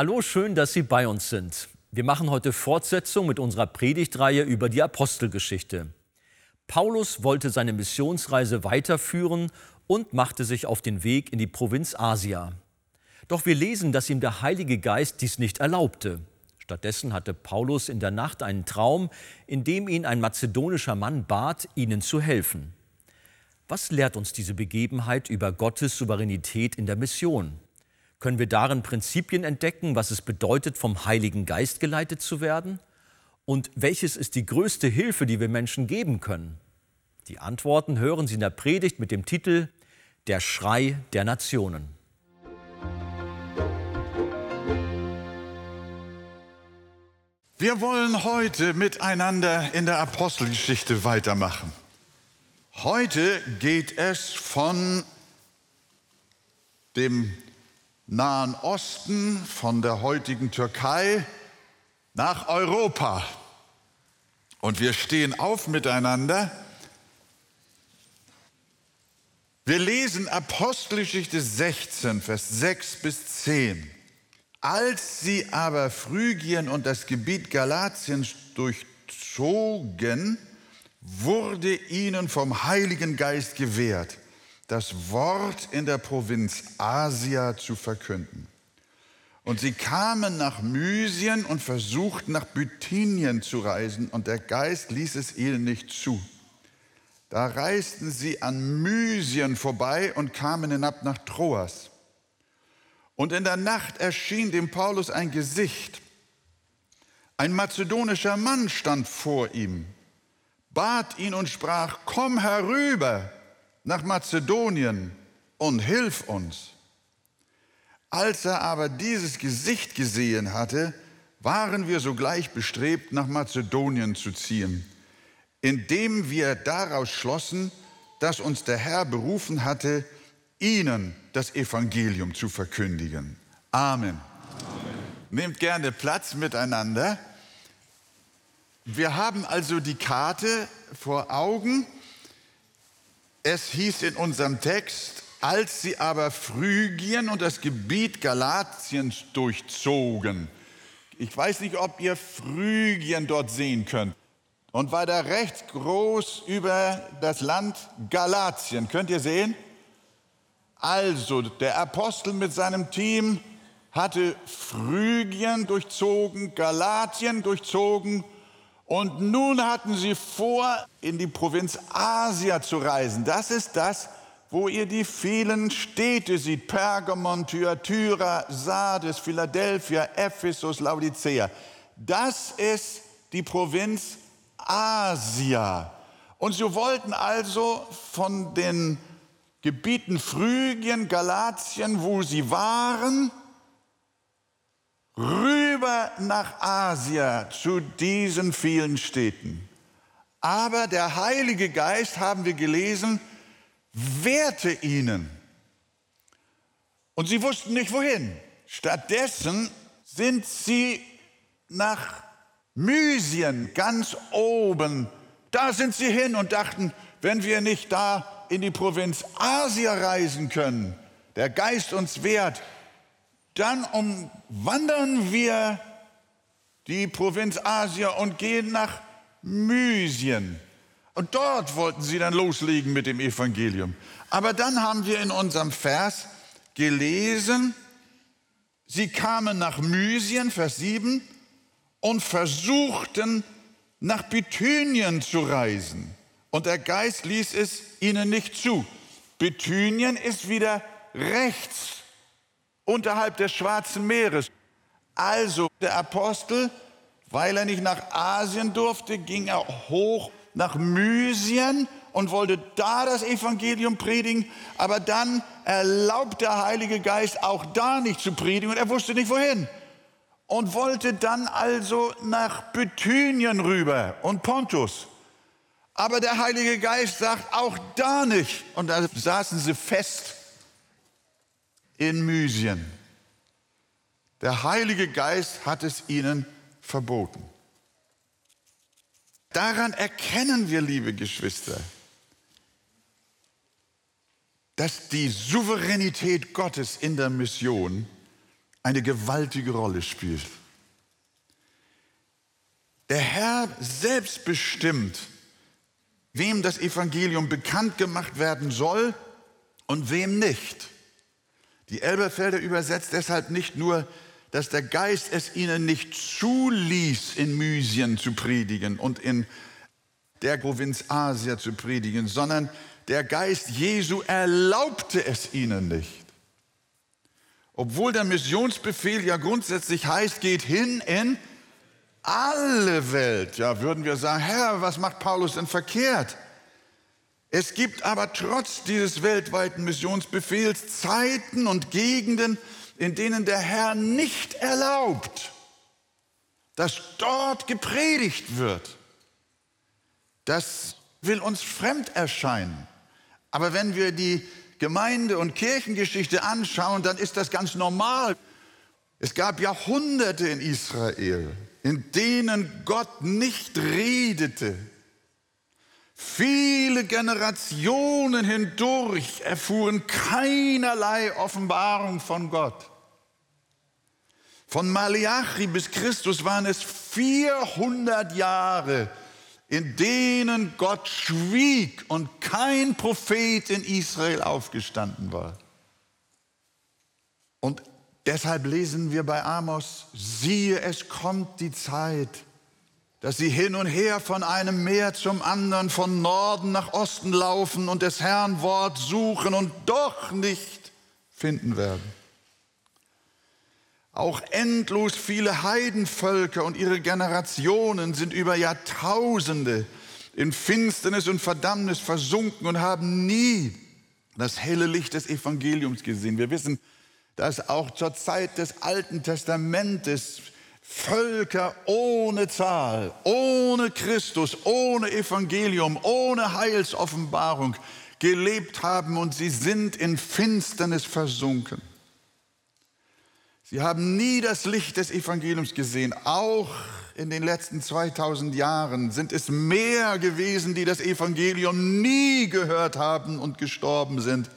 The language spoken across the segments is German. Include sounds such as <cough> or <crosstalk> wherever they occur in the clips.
Hallo, schön, dass Sie bei uns sind. Wir machen heute Fortsetzung mit unserer Predigtreihe über die Apostelgeschichte. Paulus wollte seine Missionsreise weiterführen und machte sich auf den Weg in die Provinz Asia. Doch wir lesen, dass ihm der Heilige Geist dies nicht erlaubte. Stattdessen hatte Paulus in der Nacht einen Traum, in dem ihn ein mazedonischer Mann bat, ihnen zu helfen. Was lehrt uns diese Begebenheit über Gottes Souveränität in der Mission? Können wir darin Prinzipien entdecken, was es bedeutet, vom Heiligen Geist geleitet zu werden? Und welches ist die größte Hilfe, die wir Menschen geben können? Die Antworten hören Sie in der Predigt mit dem Titel Der Schrei der Nationen. Wir wollen heute miteinander in der Apostelgeschichte weitermachen. Heute geht es von dem Nahen Osten, von der heutigen Türkei nach Europa. Und wir stehen auf miteinander. Wir lesen Apostelgeschichte 16, Vers 6 bis 10. Als sie aber Phrygien und das Gebiet Galatiens durchzogen, wurde ihnen vom Heiligen Geist gewährt, das Wort in der Provinz Asia zu verkünden. Und sie kamen nach Mysien und versuchten nach Bithynien zu reisen, und der Geist ließ es ihnen nicht zu. Da reisten sie an Mysien vorbei und kamen hinab nach Troas. Und in der Nacht erschien dem Paulus ein Gesicht. Ein mazedonischer Mann stand vor ihm bat ihn und sprach, komm herüber nach Mazedonien und hilf uns. Als er aber dieses Gesicht gesehen hatte, waren wir sogleich bestrebt, nach Mazedonien zu ziehen, indem wir daraus schlossen, dass uns der Herr berufen hatte, ihnen das Evangelium zu verkündigen. Amen. Amen. Nehmt gerne Platz miteinander. Wir haben also die Karte vor Augen. Es hieß in unserem Text, als sie aber Phrygien und das Gebiet Galatiens durchzogen. Ich weiß nicht, ob ihr Phrygien dort sehen könnt. Und weiter rechts groß über das Land Galatien. Könnt ihr sehen? Also, der Apostel mit seinem Team hatte Phrygien durchzogen, Galatien durchzogen und nun hatten sie vor, in die Provinz Asia zu reisen. Das ist das, wo ihr die vielen Städte seht. Pergamon, Thyatira, Sardes, Philadelphia, Ephesus, Laodicea. Das ist die Provinz Asia. Und sie wollten also von den Gebieten Phrygien, Galatien, wo sie waren, rüber nach Asia zu diesen vielen Städten. Aber der Heilige Geist, haben wir gelesen, wehrte ihnen. Und sie wussten nicht wohin. Stattdessen sind sie nach Mysien, ganz oben. Da sind sie hin und dachten, wenn wir nicht da in die Provinz Asia reisen können, der Geist uns wehrt, dann umwandern wir die Provinz Asia und gehen nach Mysien. Und dort wollten sie dann loslegen mit dem Evangelium. Aber dann haben wir in unserem Vers gelesen, sie kamen nach Mysien, Vers 7, und versuchten nach Bithynien zu reisen. Und der Geist ließ es ihnen nicht zu. Bithynien ist wieder rechts unterhalb des Schwarzen Meeres. Also der Apostel, weil er nicht nach Asien durfte, ging er hoch nach Mysien und wollte da das Evangelium predigen, aber dann erlaubt der Heilige Geist auch da nicht zu predigen und er wusste nicht wohin und wollte dann also nach Bithynien rüber und Pontus. Aber der Heilige Geist sagt auch da nicht und da saßen sie fest in Mysien. Der Heilige Geist hat es ihnen verboten. Daran erkennen wir, liebe Geschwister, dass die Souveränität Gottes in der Mission eine gewaltige Rolle spielt. Der Herr selbst bestimmt, wem das Evangelium bekannt gemacht werden soll und wem nicht. Die Elberfelder übersetzt deshalb nicht nur, dass der Geist es ihnen nicht zuließ, in Mysien zu predigen und in der Provinz Asia zu predigen, sondern der Geist Jesu erlaubte es ihnen nicht. Obwohl der Missionsbefehl ja grundsätzlich heißt, geht hin in alle Welt. Ja, würden wir sagen, Herr, was macht Paulus denn verkehrt? Es gibt aber trotz dieses weltweiten Missionsbefehls Zeiten und Gegenden, in denen der Herr nicht erlaubt, dass dort gepredigt wird. Das will uns fremd erscheinen. Aber wenn wir die Gemeinde- und Kirchengeschichte anschauen, dann ist das ganz normal. Es gab Jahrhunderte in Israel, in denen Gott nicht redete, Viele Generationen hindurch erfuhren keinerlei Offenbarung von Gott. Von Malachi bis Christus waren es 400 Jahre, in denen Gott schwieg und kein Prophet in Israel aufgestanden war. Und deshalb lesen wir bei Amos, siehe, es kommt die Zeit, dass sie hin und her von einem Meer zum anderen, von Norden nach Osten laufen und des Herrn Wort suchen und doch nicht finden werden. Auch endlos viele Heidenvölker und ihre Generationen sind über Jahrtausende in Finsternis und Verdammnis versunken und haben nie das helle Licht des Evangeliums gesehen. Wir wissen, dass auch zur Zeit des Alten Testamentes Völker ohne Zahl, ohne Christus, ohne Evangelium, ohne Heilsoffenbarung gelebt haben und sie sind in Finsternis versunken. Sie haben nie das Licht des Evangeliums gesehen. Auch in den letzten 2000 Jahren sind es mehr gewesen, die das Evangelium nie gehört haben und gestorben sind,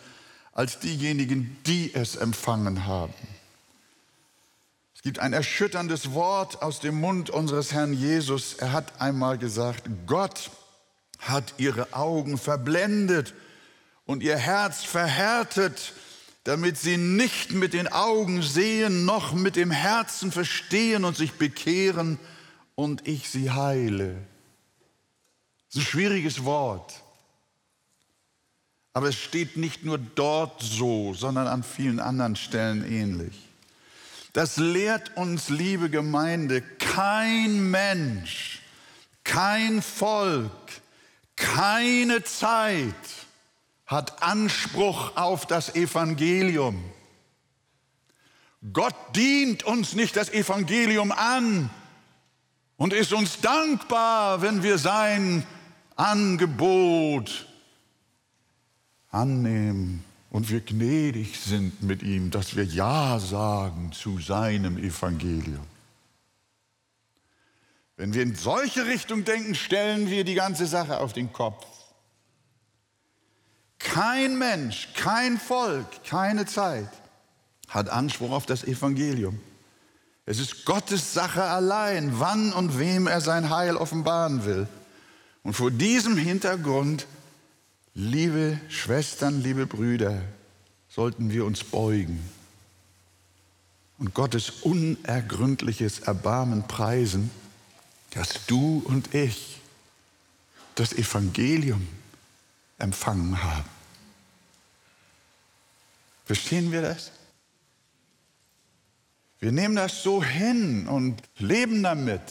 als diejenigen, die es empfangen haben. Es gibt ein erschütterndes Wort aus dem Mund unseres Herrn Jesus. Er hat einmal gesagt, Gott hat ihre Augen verblendet und ihr Herz verhärtet, damit sie nicht mit den Augen sehen, noch mit dem Herzen verstehen und sich bekehren und ich sie heile. Das ist ein schwieriges Wort. Aber es steht nicht nur dort so, sondern an vielen anderen Stellen ähnlich. Das lehrt uns, liebe Gemeinde, kein Mensch, kein Volk, keine Zeit hat Anspruch auf das Evangelium. Gott dient uns nicht das Evangelium an und ist uns dankbar, wenn wir sein Angebot annehmen und wir gnädig sind mit ihm, dass wir Ja sagen zu seinem Evangelium. Wenn wir in solche Richtung denken, stellen wir die ganze Sache auf den Kopf. Kein Mensch, kein Volk, keine Zeit hat Anspruch auf das Evangelium. Es ist Gottes Sache allein, wann und wem er sein Heil offenbaren will. Und vor diesem Hintergrund Liebe Schwestern, liebe Brüder, sollten wir uns beugen und Gottes unergründliches Erbarmen preisen, dass du und ich das Evangelium empfangen haben. Verstehen wir das? Wir nehmen das so hin und leben damit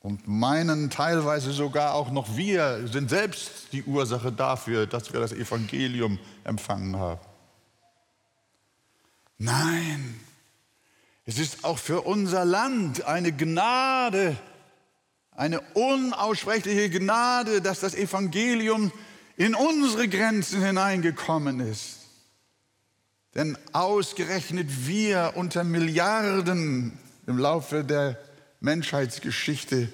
und meinen teilweise sogar auch noch wir sind selbst die Ursache dafür, dass wir das Evangelium empfangen haben. Nein, es ist auch für unser Land eine Gnade, eine unaussprechliche Gnade, dass das Evangelium in unsere Grenzen hineingekommen ist. Denn ausgerechnet wir unter Milliarden im Laufe der Menschheitsgeschichte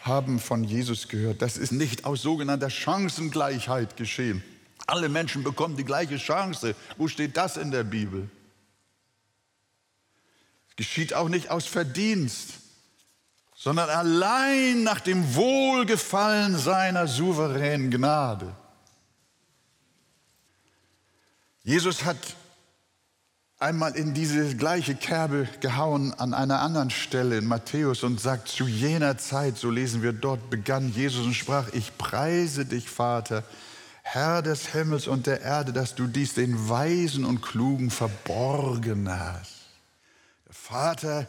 haben von Jesus gehört. Das ist nicht aus sogenannter Chancengleichheit geschehen. Alle Menschen bekommen die gleiche Chance. Wo steht das in der Bibel? Es geschieht auch nicht aus Verdienst, sondern allein nach dem Wohlgefallen seiner souveränen Gnade. Jesus hat einmal in diese gleiche Kerbe gehauen an einer anderen Stelle in Matthäus und sagt, zu jener Zeit, so lesen wir dort, begann Jesus und sprach, ich preise dich, Vater, Herr des Himmels und der Erde, dass du dies den Weisen und Klugen verborgen hast. Der Vater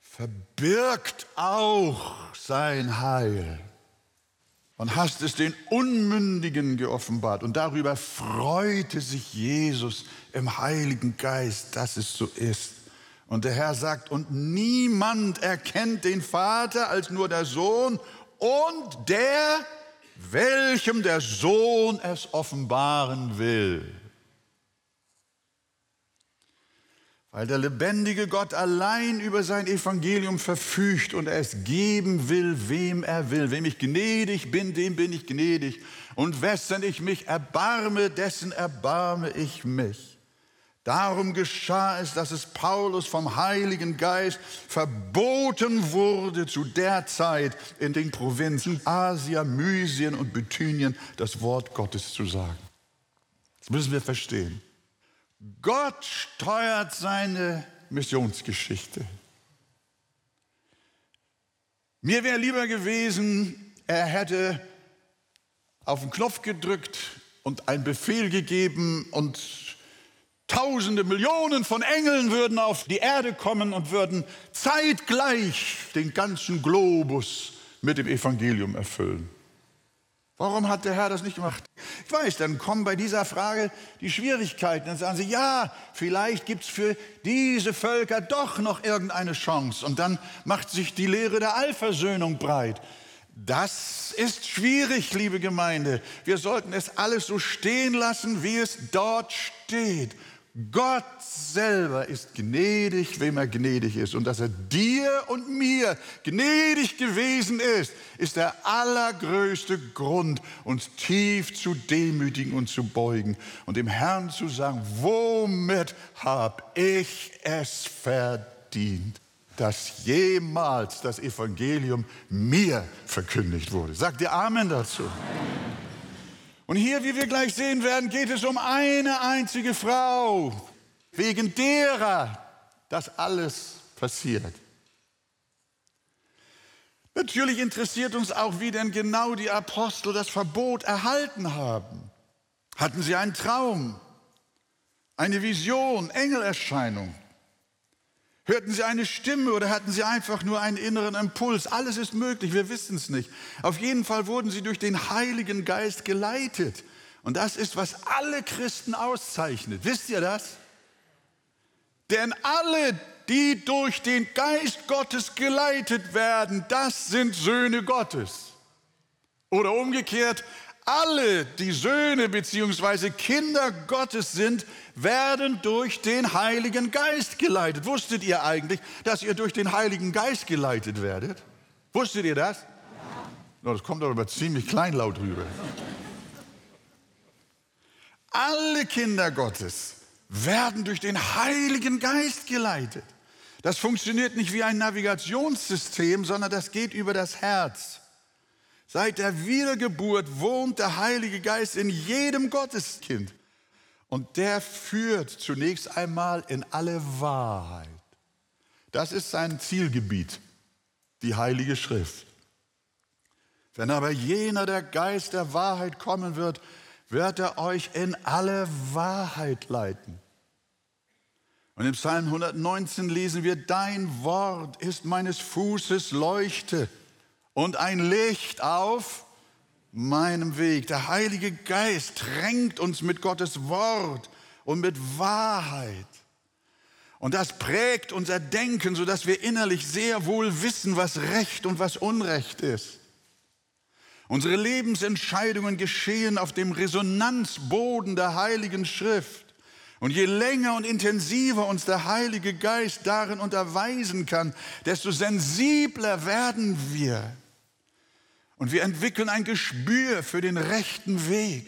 verbirgt auch sein Heil und hast es den Unmündigen geoffenbart. Und darüber freute sich Jesus im Heiligen Geist, dass es so ist. Und der Herr sagt, und niemand erkennt den Vater als nur der Sohn und der, welchem der Sohn es offenbaren will. Weil der lebendige Gott allein über sein Evangelium verfügt und es geben will, wem er will. Wem ich gnädig bin, dem bin ich gnädig. Und wessen ich mich erbarme, dessen erbarme ich mich. Darum geschah es, dass es Paulus vom Heiligen Geist verboten wurde, zu der Zeit in den Provinzen Asia, Mysien und Bithynien das Wort Gottes zu sagen. Das müssen wir verstehen. Gott steuert seine Missionsgeschichte. Mir wäre lieber gewesen, er hätte auf den Knopf gedrückt und einen Befehl gegeben und Tausende, Millionen von Engeln würden auf die Erde kommen und würden zeitgleich den ganzen Globus mit dem Evangelium erfüllen. Warum hat der Herr das nicht gemacht? Ich weiß, dann kommen bei dieser Frage die Schwierigkeiten. Dann sagen sie, ja, vielleicht gibt es für diese Völker doch noch irgendeine Chance. Und dann macht sich die Lehre der Allversöhnung breit. Das ist schwierig, liebe Gemeinde. Wir sollten es alles so stehen lassen, wie es dort steht. Gott selber ist gnädig, wem er gnädig ist. Und dass er dir und mir gnädig gewesen ist, ist der allergrößte Grund, uns tief zu demütigen und zu beugen und dem Herrn zu sagen, womit habe ich es verdient, dass jemals das Evangelium mir verkündigt wurde. Sagt ihr Amen dazu? Amen. Und hier, wie wir gleich sehen werden, geht es um eine einzige Frau, wegen derer das alles passiert. Natürlich interessiert uns auch, wie denn genau die Apostel das Verbot erhalten haben. Hatten sie einen Traum, eine Vision, Engelerscheinung? Hörten sie eine Stimme oder hatten sie einfach nur einen inneren Impuls? Alles ist möglich, wir wissen es nicht. Auf jeden Fall wurden sie durch den Heiligen Geist geleitet. Und das ist, was alle Christen auszeichnet. Wisst ihr das? Denn alle, die durch den Geist Gottes geleitet werden, das sind Söhne Gottes. Oder umgekehrt, alle, die Söhne bzw. Kinder Gottes sind, werden durch den Heiligen Geist geleitet. Wusstet ihr eigentlich, dass ihr durch den Heiligen Geist geleitet werdet? Wusstet ihr das? Ja. Das kommt aber ziemlich kleinlaut rüber. Alle Kinder Gottes werden durch den Heiligen Geist geleitet. Das funktioniert nicht wie ein Navigationssystem, sondern das geht über das Herz. Seit der Wiedergeburt wohnt der Heilige Geist in jedem Gotteskind. Und der führt zunächst einmal in alle Wahrheit. Das ist sein Zielgebiet, die Heilige Schrift. Wenn aber jener der Geist der Wahrheit kommen wird, wird er euch in alle Wahrheit leiten. Und im Psalm 119 lesen wir, dein Wort ist meines Fußes Leuchte und ein Licht auf meinem Weg. Der Heilige Geist drängt uns mit Gottes Wort und mit Wahrheit. Und das prägt unser Denken, sodass wir innerlich sehr wohl wissen, was Recht und was Unrecht ist. Unsere Lebensentscheidungen geschehen auf dem Resonanzboden der Heiligen Schrift. Und je länger und intensiver uns der Heilige Geist darin unterweisen kann, desto sensibler werden wir und wir entwickeln ein Gespür für den rechten Weg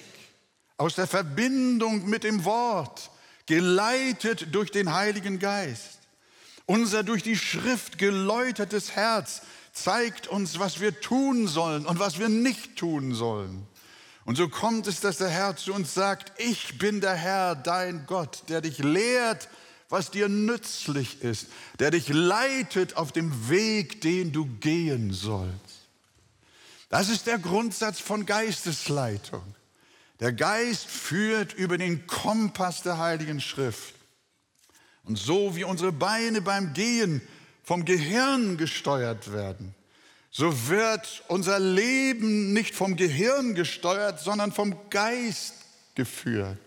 aus der Verbindung mit dem Wort, geleitet durch den Heiligen Geist. Unser durch die Schrift geläutertes Herz zeigt uns, was wir tun sollen und was wir nicht tun sollen. Und so kommt es, dass der Herr zu uns sagt, ich bin der Herr, dein Gott, der dich lehrt, was dir nützlich ist, der dich leitet auf dem Weg, den du gehen sollst. Das ist der Grundsatz von Geistesleitung. Der Geist führt über den Kompass der Heiligen Schrift. Und so wie unsere Beine beim Gehen vom Gehirn gesteuert werden, so wird unser Leben nicht vom Gehirn gesteuert, sondern vom Geist geführt.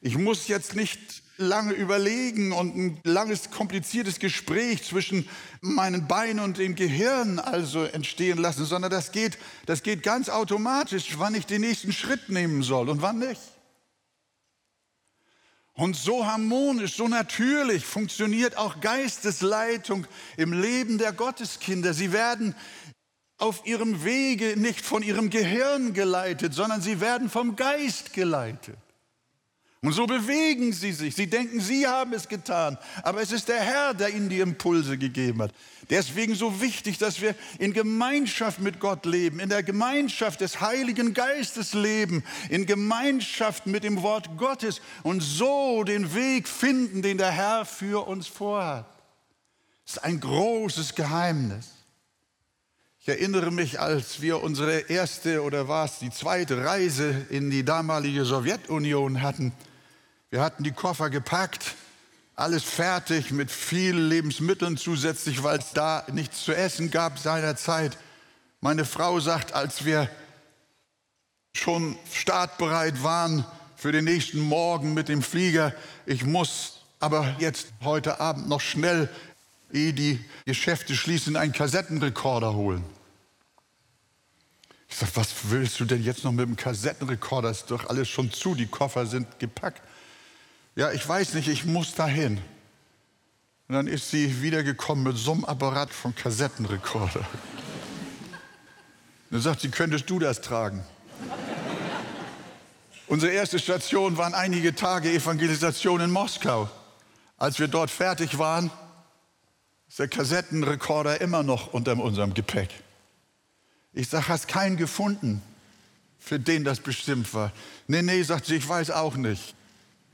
Ich muss jetzt nicht lange überlegen und ein langes, kompliziertes Gespräch zwischen meinen Beinen und dem Gehirn also entstehen lassen, sondern das geht, das geht ganz automatisch, wann ich den nächsten Schritt nehmen soll und wann nicht. Und so harmonisch, so natürlich funktioniert auch Geistesleitung im Leben der Gotteskinder. Sie werden auf ihrem Wege nicht von ihrem Gehirn geleitet, sondern sie werden vom Geist geleitet. Und so bewegen sie sich. Sie denken, sie haben es getan. Aber es ist der Herr, der ihnen die Impulse gegeben hat. Deswegen so wichtig, dass wir in Gemeinschaft mit Gott leben, in der Gemeinschaft des Heiligen Geistes leben, in Gemeinschaft mit dem Wort Gottes und so den Weg finden, den der Herr für uns vorhat. Das ist ein großes Geheimnis. Ich erinnere mich, als wir unsere erste oder war es die zweite Reise in die damalige Sowjetunion hatten, wir hatten die Koffer gepackt, alles fertig mit vielen Lebensmitteln zusätzlich, weil es da nichts zu essen gab seinerzeit. Meine Frau sagt, als wir schon startbereit waren für den nächsten Morgen mit dem Flieger, ich muss aber jetzt heute Abend noch schnell, ehe die Geschäfte schließen, einen Kassettenrekorder holen. Ich sage, was willst du denn jetzt noch mit dem Kassettenrekorder? Ist doch alles schon zu, die Koffer sind gepackt. Ja, ich weiß nicht, ich muss dahin. Und dann ist sie wiedergekommen mit so einem Apparat von Kassettenrekorder. Dann sagt sie, könntest du das tragen? Unsere erste Station waren einige Tage Evangelisation in Moskau. Als wir dort fertig waren, ist der Kassettenrekorder immer noch unter unserem Gepäck. Ich sage, hast keinen gefunden, für den das bestimmt war. Nee, nee, sagt sie, ich weiß auch nicht.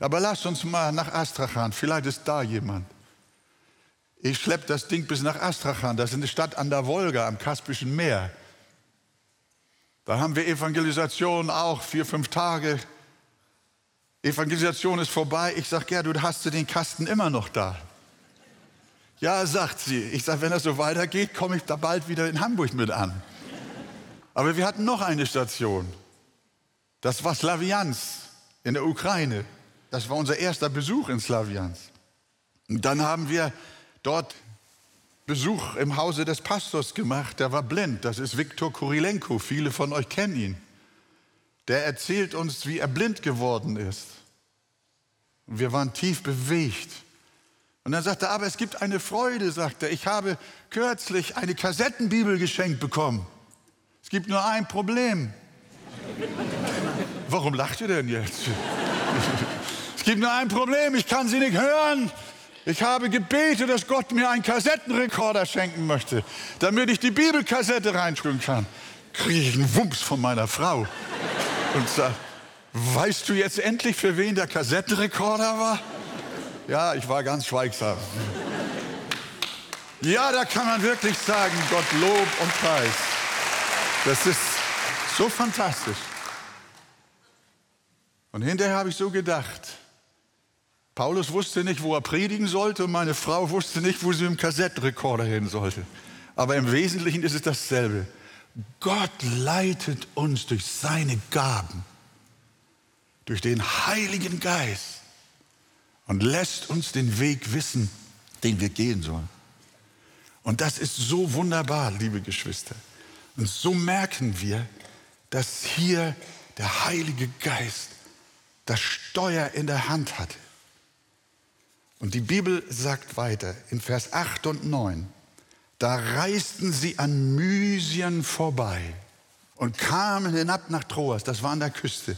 Aber lasst uns mal nach Astrachan, vielleicht ist da jemand. Ich schleppe das Ding bis nach Astrachan, das ist eine Stadt an der Wolga, am Kaspischen Meer. Da haben wir Evangelisation auch, vier, fünf Tage. Evangelisation ist vorbei. Ich sage, hast du den Kasten immer noch da? Ja, sagt sie. Ich sage, wenn das so weitergeht, komme ich da bald wieder in Hamburg mit an. Aber wir hatten noch eine Station. Das war Slaviansk in der Ukraine. Das war unser erster Besuch in Slawians. Und dann haben wir dort Besuch im Hause des Pastors gemacht. Der war blind. Das ist Viktor Kurilenko. Viele von euch kennen ihn. Der erzählt uns, wie er blind geworden ist. Und wir waren tief bewegt. Und dann sagte er, aber es gibt eine Freude, sagt er. Ich habe kürzlich eine Kassettenbibel geschenkt bekommen. Es gibt nur ein Problem. Warum lacht ihr denn jetzt? <laughs> Es gibt nur ein Problem, ich kann sie nicht hören. Ich habe gebetet, dass Gott mir einen Kassettenrekorder schenken möchte, damit ich die Bibelkassette reinschreiben kann. Kriege ich einen Wumps von meiner Frau und sage, weißt du jetzt endlich, für wen der Kassettenrekorder war? Ja, ich war ganz schweigsam. Ja, da kann man wirklich sagen, Gott Lob und Preis. Das ist so fantastisch. Und hinterher habe ich so gedacht, Paulus wusste nicht, wo er predigen sollte und meine Frau wusste nicht, wo sie mit dem Kassettenrekorder hin sollte. Aber im Wesentlichen ist es dasselbe. Gott leitet uns durch seine Gaben, durch den Heiligen Geist und lässt uns den Weg wissen, den wir gehen sollen. Und das ist so wunderbar, liebe Geschwister. Und so merken wir, dass hier der Heilige Geist das Steuer in der Hand hat. Und die Bibel sagt weiter in Vers 8 und 9, da reisten sie an Mysien vorbei und kamen hinab nach Troas, das war an der Küste.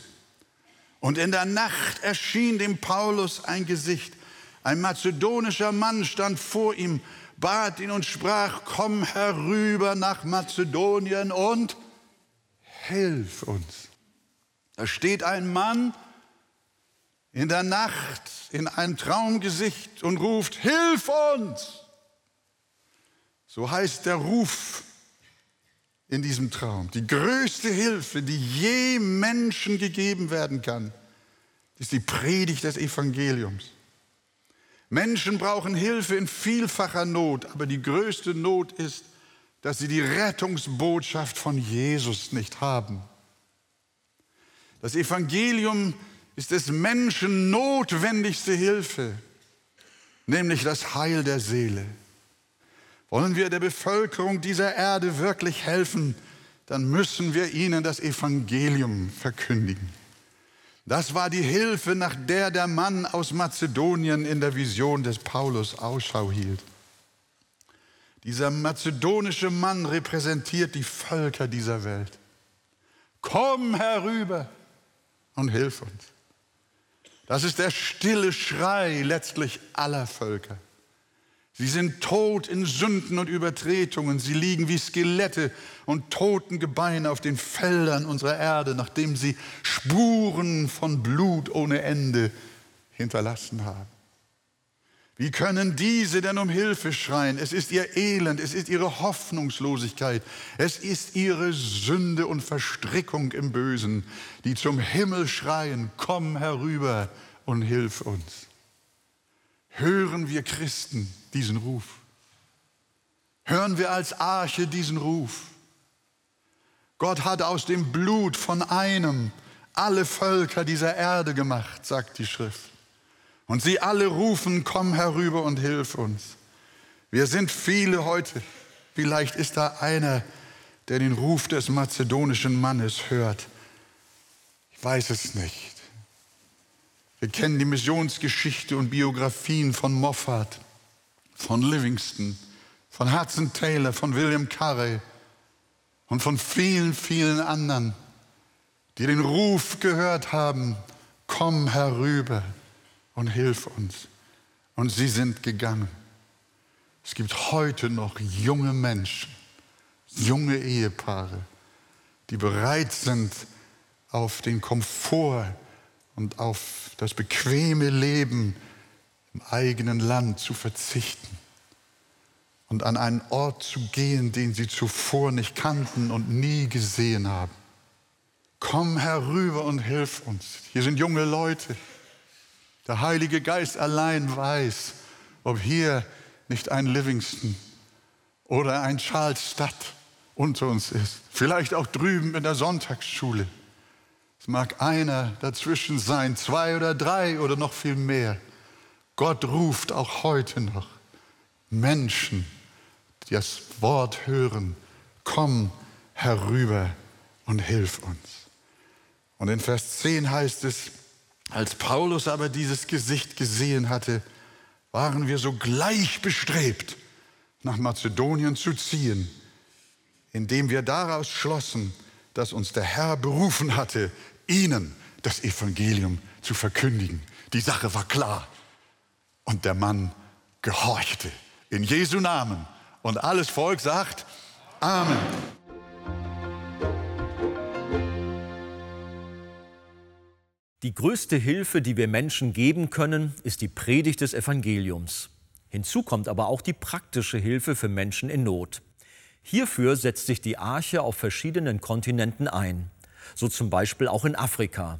Und in der Nacht erschien dem Paulus ein Gesicht Ein mazedonischer Mann stand vor ihm, bat ihn und sprach, komm herüber nach Mazedonien und hilf uns. Da steht ein Mann in der Nacht in ein Traumgesicht und ruft, hilf uns! So heißt der Ruf in diesem Traum. Die größte Hilfe, die je Menschen gegeben werden kann, ist die Predigt des Evangeliums. Menschen brauchen Hilfe in vielfacher Not, aber die größte Not ist, dass sie die Rettungsbotschaft von Jesus nicht haben. Das Evangelium ist des Menschen notwendigste Hilfe, nämlich das Heil der Seele. Wollen wir der Bevölkerung dieser Erde wirklich helfen, dann müssen wir ihnen das Evangelium verkündigen. Das war die Hilfe, nach der der Mann aus Mazedonien in der Vision des Paulus Ausschau hielt. Dieser mazedonische Mann repräsentiert die Völker dieser Welt. Komm herüber und hilf uns. Das ist der stille Schrei letztlich aller Völker. Sie sind tot in Sünden und Übertretungen. Sie liegen wie Skelette und toten Gebeine auf den Feldern unserer Erde, nachdem sie Spuren von Blut ohne Ende hinterlassen haben. Wie können diese denn um Hilfe schreien? Es ist ihr Elend, es ist ihre Hoffnungslosigkeit, es ist ihre Sünde und Verstrickung im Bösen, die zum Himmel schreien, komm herüber und hilf uns. Hören wir Christen diesen Ruf? Hören wir als Arche diesen Ruf? Gott hat aus dem Blut von einem alle Völker dieser Erde gemacht, sagt die Schrift. Und sie alle rufen, komm herüber und hilf uns. Wir sind viele heute. Vielleicht ist da einer, der den Ruf des mazedonischen Mannes hört. Ich weiß es nicht. Wir kennen die Missionsgeschichte und Biografien von Moffat, von Livingston, von Hudson Taylor, von William Carey und von vielen, vielen anderen, die den Ruf gehört haben, komm herüber und hilf uns. Und sie sind gegangen. Es gibt heute noch junge Menschen, junge Ehepaare, die bereit sind, auf den Komfort und auf das bequeme Leben im eigenen Land zu verzichten und an einen Ort zu gehen, den sie zuvor nicht kannten und nie gesehen haben. Komm herüber und hilf uns. Hier sind junge Leute. Der Heilige Geist allein weiß, ob hier nicht ein Livingston oder ein Charles Stadt unter uns ist. Vielleicht auch drüben in der Sonntagsschule. Es mag einer dazwischen sein, zwei oder drei oder noch viel mehr. Gott ruft auch heute noch Menschen, die das Wort hören, komm herüber und hilf uns. Und in Vers 10 heißt es, als Paulus aber dieses Gesicht gesehen hatte, waren wir sogleich bestrebt, nach Mazedonien zu ziehen, indem wir daraus schlossen, dass uns der Herr berufen hatte, ihnen das Evangelium zu verkündigen. Die Sache war klar. Und der Mann gehorchte in Jesu Namen. Und alles Volk sagt Amen. Die größte Hilfe, die wir Menschen geben können, ist die Predigt des Evangeliums. Hinzu kommt aber auch die praktische Hilfe für Menschen in Not. Hierfür setzt sich die Arche auf verschiedenen Kontinenten ein so zum Beispiel auch in Afrika.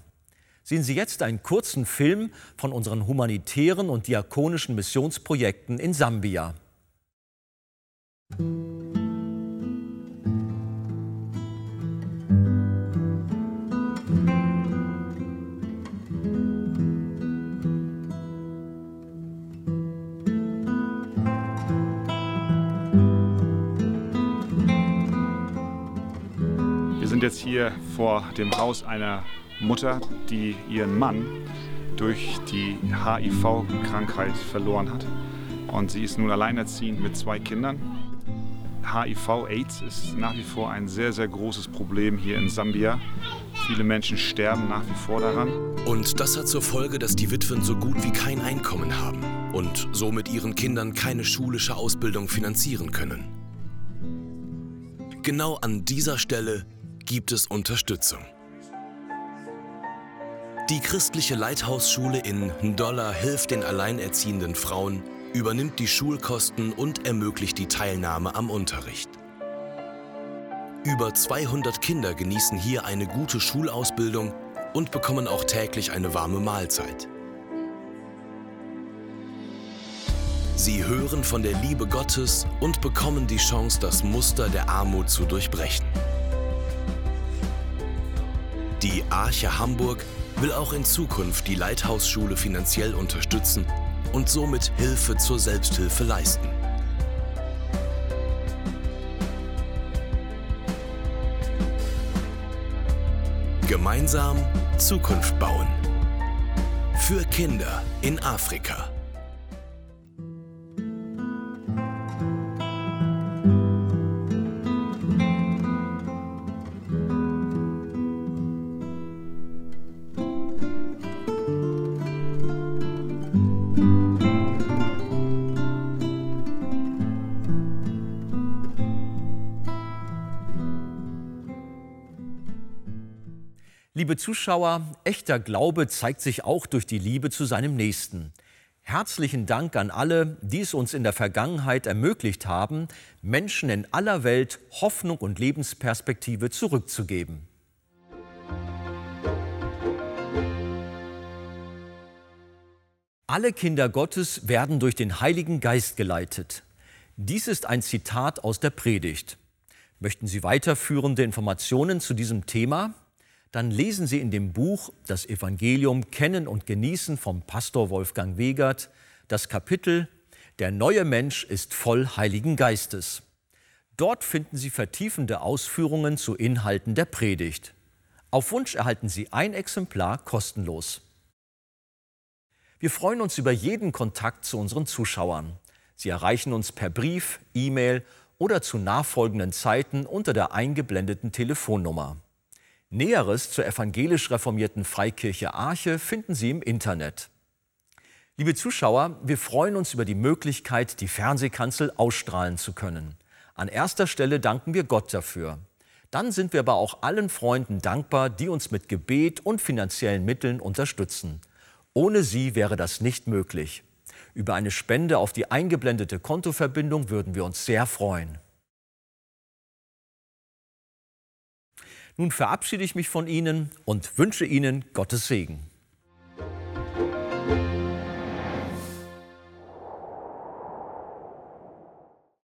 Sehen Sie jetzt einen kurzen Film von unseren humanitären und diakonischen Missionsprojekten in Sambia. Jetzt hier vor dem Haus einer Mutter, die ihren Mann durch die HIV-Krankheit verloren hat. Und sie ist nun alleinerziehend mit zwei Kindern. HIV-Aids ist nach wie vor ein sehr, sehr großes Problem hier in Sambia. Viele Menschen sterben nach wie vor daran. Und das hat zur Folge, dass die Witwen so gut wie kein Einkommen haben. und somit ihren Kindern keine schulische Ausbildung finanzieren können. Genau an dieser Stelle gibt es Unterstützung. Die christliche Leithausschule in Ndola hilft den alleinerziehenden Frauen, übernimmt die Schulkosten und ermöglicht die Teilnahme am Unterricht. Über 200 Kinder genießen hier eine gute Schulausbildung und bekommen auch täglich eine warme Mahlzeit. Sie hören von der Liebe Gottes und bekommen die Chance, das Muster der Armut zu durchbrechen. Die Arche Hamburg will auch in Zukunft die Leithausschule finanziell unterstützen und somit Hilfe zur Selbsthilfe leisten. Gemeinsam Zukunft bauen. Für Kinder in Afrika. Liebe Zuschauer, echter Glaube zeigt sich auch durch die Liebe zu seinem Nächsten. Herzlichen Dank an alle, die es uns in der Vergangenheit ermöglicht haben, Menschen in aller Welt Hoffnung und Lebensperspektive zurückzugeben. Alle Kinder Gottes werden durch den Heiligen Geist geleitet. Dies ist ein Zitat aus der Predigt. Möchten Sie weiterführende Informationen zu diesem Thema? Dann lesen Sie in dem Buch Das Evangelium Kennen und Genießen vom Pastor Wolfgang Wegert das Kapitel Der neue Mensch ist voll Heiligen Geistes. Dort finden Sie vertiefende Ausführungen zu Inhalten der Predigt. Auf Wunsch erhalten Sie ein Exemplar kostenlos. Wir freuen uns über jeden Kontakt zu unseren Zuschauern. Sie erreichen uns per Brief, E-Mail oder zu nachfolgenden Zeiten unter der eingeblendeten Telefonnummer. Näheres zur evangelisch reformierten Freikirche Arche finden Sie im Internet. Liebe Zuschauer, wir freuen uns über die Möglichkeit, die Fernsehkanzel ausstrahlen zu können. An erster Stelle danken wir Gott dafür. Dann sind wir aber auch allen Freunden dankbar, die uns mit Gebet und finanziellen Mitteln unterstützen. Ohne sie wäre das nicht möglich. Über eine Spende auf die eingeblendete Kontoverbindung würden wir uns sehr freuen. Nun verabschiede ich mich von Ihnen und wünsche Ihnen Gottes Segen.